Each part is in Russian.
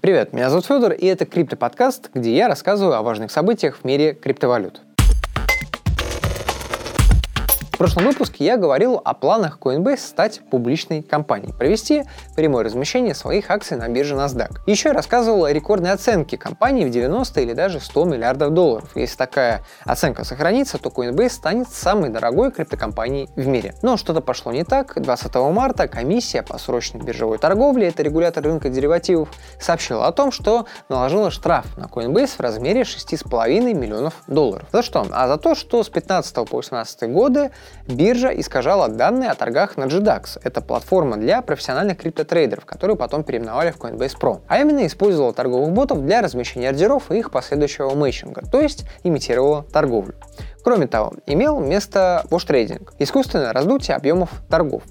Привет, меня зовут Федор, и это Крипто-подкаст, где я рассказываю о важных событиях в мире криптовалют. Прошлом выпуске я говорил о планах Coinbase стать публичной компанией, провести прямое размещение своих акций на бирже NASDAQ. Еще я рассказывал о рекордной оценке компании в 90 или даже 100 миллиардов долларов. Если такая оценка сохранится, то Coinbase станет самой дорогой криптокомпанией в мире. Но что-то пошло не так. 20 марта комиссия по срочной биржевой торговле, это регулятор рынка деривативов, сообщила о том, что наложила штраф на Coinbase в размере 6,5 миллионов долларов. За что? А за то, что с 15 по 18 годы Биржа искажала данные о торгах на GDAX. Это платформа для профессиональных криптотрейдеров, которую потом переименовали в Coinbase Pro. А именно использовала торговых ботов для размещения ордеров и их последующего мейчинга, то есть имитировала торговлю. Кроме того, имел место вош-трейдинг – искусственное раздутие объемов торгов.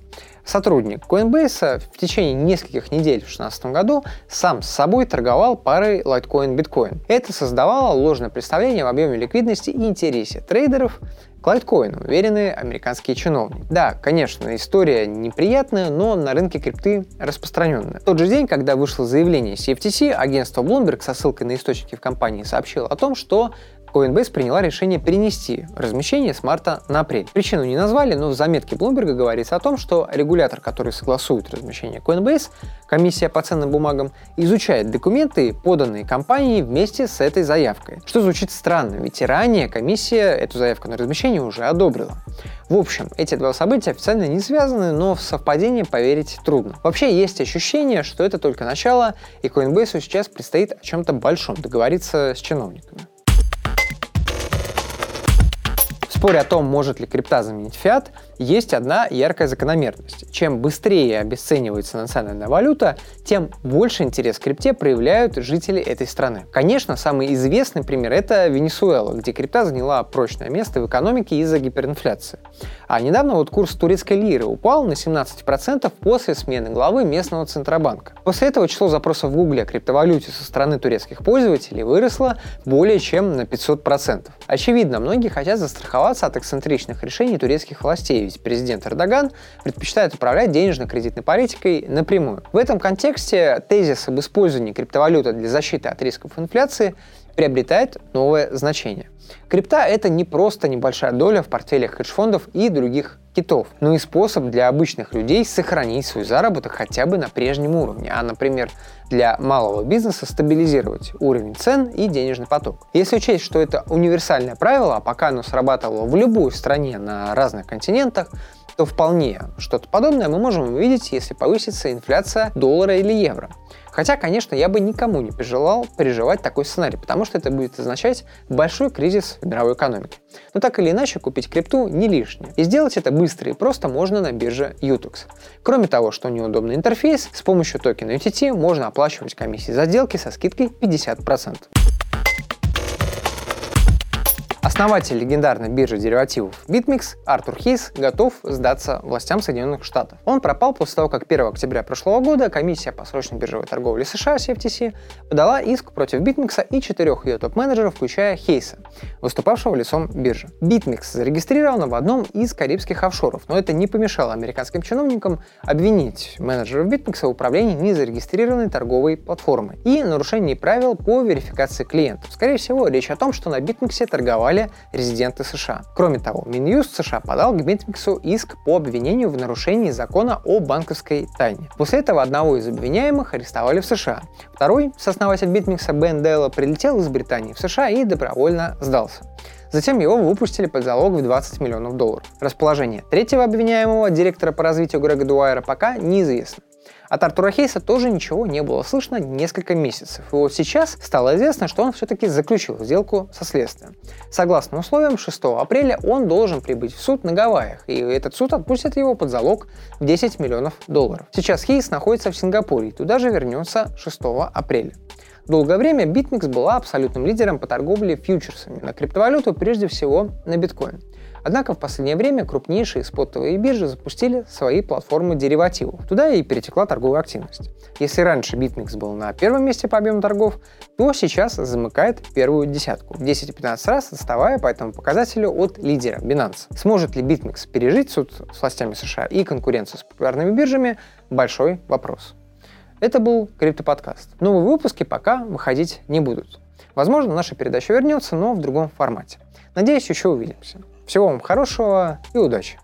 Сотрудник Coinbase в течение нескольких недель в 2016 году сам с собой торговал парой Litecoin Bitcoin. Это создавало ложное представление в объеме ликвидности и интересе трейдеров к лайткоину, уверены американские чиновники. Да, конечно, история неприятная, но на рынке крипты распространенная. В тот же день, когда вышло заявление CFTC, агентство Bloomberg со ссылкой на источники в компании сообщило о том, что Coinbase приняла решение перенести размещение с марта на апрель. Причину не назвали, но в заметке Bloomberg говорится о том, что регулятор, который согласует размещение Coinbase, комиссия по ценным бумагам, изучает документы, поданные компанией вместе с этой заявкой. Что звучит странно, ведь ранее комиссия эту заявку на размещение уже одобрила. В общем, эти два события официально не связаны, но в совпадение поверить трудно. Вообще есть ощущение, что это только начало, и Coinbase сейчас предстоит о чем-то большом договориться с чиновниками. Споре о том, может ли крипта заменить фиат, есть одна яркая закономерность. Чем быстрее обесценивается национальная валюта, тем больше интерес к крипте проявляют жители этой страны. Конечно, самый известный пример это Венесуэла, где крипта заняла прочное место в экономике из-за гиперинфляции. А недавно вот курс турецкой лиры упал на 17% после смены главы местного центробанка. После этого число запросов в Гугле о криптовалюте со стороны турецких пользователей выросло более чем на 500%. Очевидно, многие хотят застраховаться от эксцентричных решений турецких властей, ведь президент Эрдоган предпочитает управлять денежно-кредитной политикой напрямую. В этом контексте тезис об использовании криптовалюты для защиты от рисков инфляции приобретает новое значение. Крипта — это не просто небольшая доля в портфелях хедж-фондов и других китов, но и способ для обычных людей сохранить свой заработок хотя бы на прежнем уровне, а, например, для малого бизнеса стабилизировать уровень цен и денежный поток. Если учесть, что это универсальное правило, а пока оно срабатывало в любой стране на разных континентах, то вполне что-то подобное мы можем увидеть, если повысится инфляция доллара или евро. Хотя, конечно, я бы никому не пожелал переживать такой сценарий, потому что это будет означать большой кризис в мировой экономике. Но так или иначе, купить крипту не лишнее. И сделать это быстро и просто можно на бирже Utux. Кроме того, что неудобный интерфейс, с помощью токена UTT можно оплачивать комиссии за сделки со скидкой 50%. Основатель легендарной биржи деривативов BitMEX Артур Хейс готов сдаться властям Соединенных Штатов. Он пропал после того, как 1 октября прошлого года комиссия по срочной биржевой торговле США CFTC подала иск против BitMEX и четырех ее топ-менеджеров, включая Хейса, выступавшего лицом биржи. BitMEX зарегистрирована в одном из карибских офшоров, но это не помешало американским чиновникам обвинить менеджеров BitMEX в управлении незарегистрированной торговой платформой и нарушении правил по верификации клиентов. Скорее всего, речь о том, что на BitMEX торговали резиденты США. Кроме того, Минюст США подал к Битмиксу иск по обвинению в нарушении закона о банковской тайне. После этого одного из обвиняемых арестовали в США. Второй, сооснователь BitMEX а Бен Дело, прилетел из Британии в США и добровольно сдался. Затем его выпустили под залог в 20 миллионов долларов. Расположение третьего обвиняемого, директора по развитию Грега Дуайера, пока неизвестно. От Артура Хейса тоже ничего не было слышно несколько месяцев. И вот сейчас стало известно, что он все-таки заключил сделку со следствием. Согласно условиям, 6 апреля он должен прибыть в суд на Гавайях, и этот суд отпустит его под залог в 10 миллионов долларов. Сейчас Хейс находится в Сингапуре и туда же вернется 6 апреля. Долгое время BitMEX была абсолютным лидером по торговле фьючерсами на криптовалюту, прежде всего на биткоин. Однако в последнее время крупнейшие спотовые биржи запустили свои платформы деривативов. Туда и перетекла торговая активность. Если раньше BitMEX был на первом месте по объему торгов, то сейчас замыкает первую десятку, 10-15 раз отставая по этому показателю от лидера Binance. Сможет ли BitMEX пережить суд с властями США и конкуренцию с популярными биржами – большой вопрос. Это был Криптоподкаст. Новые выпуски пока выходить не будут. Возможно, наша передача вернется, но в другом формате. Надеюсь, еще увидимся. Всего вам хорошего и удачи!